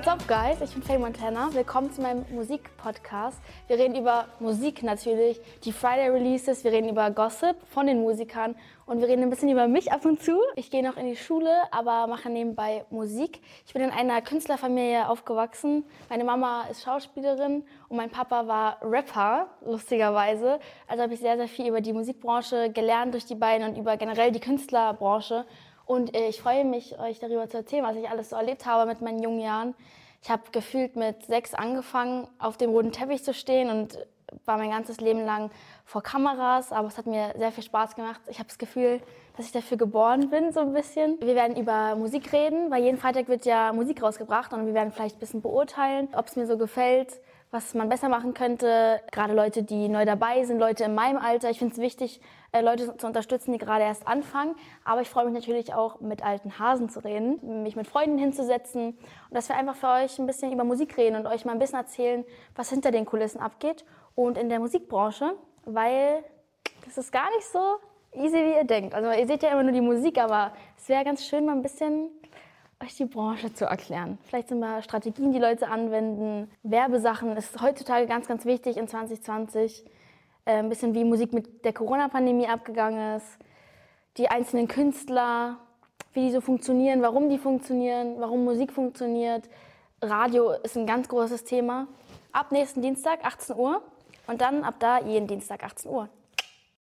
what's up, guys? Ich bin Faye Montana. Willkommen zu meinem Musikpodcast. Wir reden über Musik natürlich, die Friday Releases, wir reden über Gossip von den Musikern und wir reden ein bisschen über mich ab und zu. Ich gehe noch in die Schule, aber mache nebenbei Musik. Ich bin in einer Künstlerfamilie aufgewachsen. Meine Mama ist Schauspielerin und mein Papa war Rapper, lustigerweise. Also habe ich sehr, sehr viel über die Musikbranche gelernt durch die beiden und über generell die Künstlerbranche. Und äh, ich freue mich, euch darüber zu erzählen, was ich alles so erlebt habe mit meinen jungen Jahren. Ich habe gefühlt mit sechs angefangen, auf dem roten Teppich zu stehen und war mein ganzes Leben lang vor Kameras, aber es hat mir sehr viel Spaß gemacht. Ich habe das Gefühl, dass ich dafür geboren bin, so ein bisschen. Wir werden über Musik reden, weil jeden Freitag wird ja Musik rausgebracht und wir werden vielleicht ein bisschen beurteilen, ob es mir so gefällt, was man besser machen könnte. Gerade Leute, die neu dabei sind, Leute in meinem Alter. Ich finde es wichtig, äh, Leute zu unterstützen, die gerade erst anfangen. Aber ich freue mich natürlich auch, mit alten Hasen zu reden, mich mit Freunden hinzusetzen und dass wir einfach für euch ein bisschen über Musik reden und euch mal ein bisschen erzählen, was hinter den Kulissen abgeht und in der Musikbranche, weil das ist gar nicht so easy, wie ihr denkt. Also ihr seht ja immer nur die Musik, aber es wäre ganz schön, mal ein bisschen euch die Branche zu erklären. Vielleicht sind mal Strategien, die Leute anwenden. Werbesachen ist heutzutage ganz, ganz wichtig in 2020. Äh, ein bisschen wie Musik mit der Corona-Pandemie abgegangen ist. Die einzelnen Künstler, wie die so funktionieren, warum die funktionieren, warum Musik funktioniert. Radio ist ein ganz großes Thema. Ab nächsten Dienstag, 18 Uhr. Und dann ab da jeden Dienstag, 18 Uhr.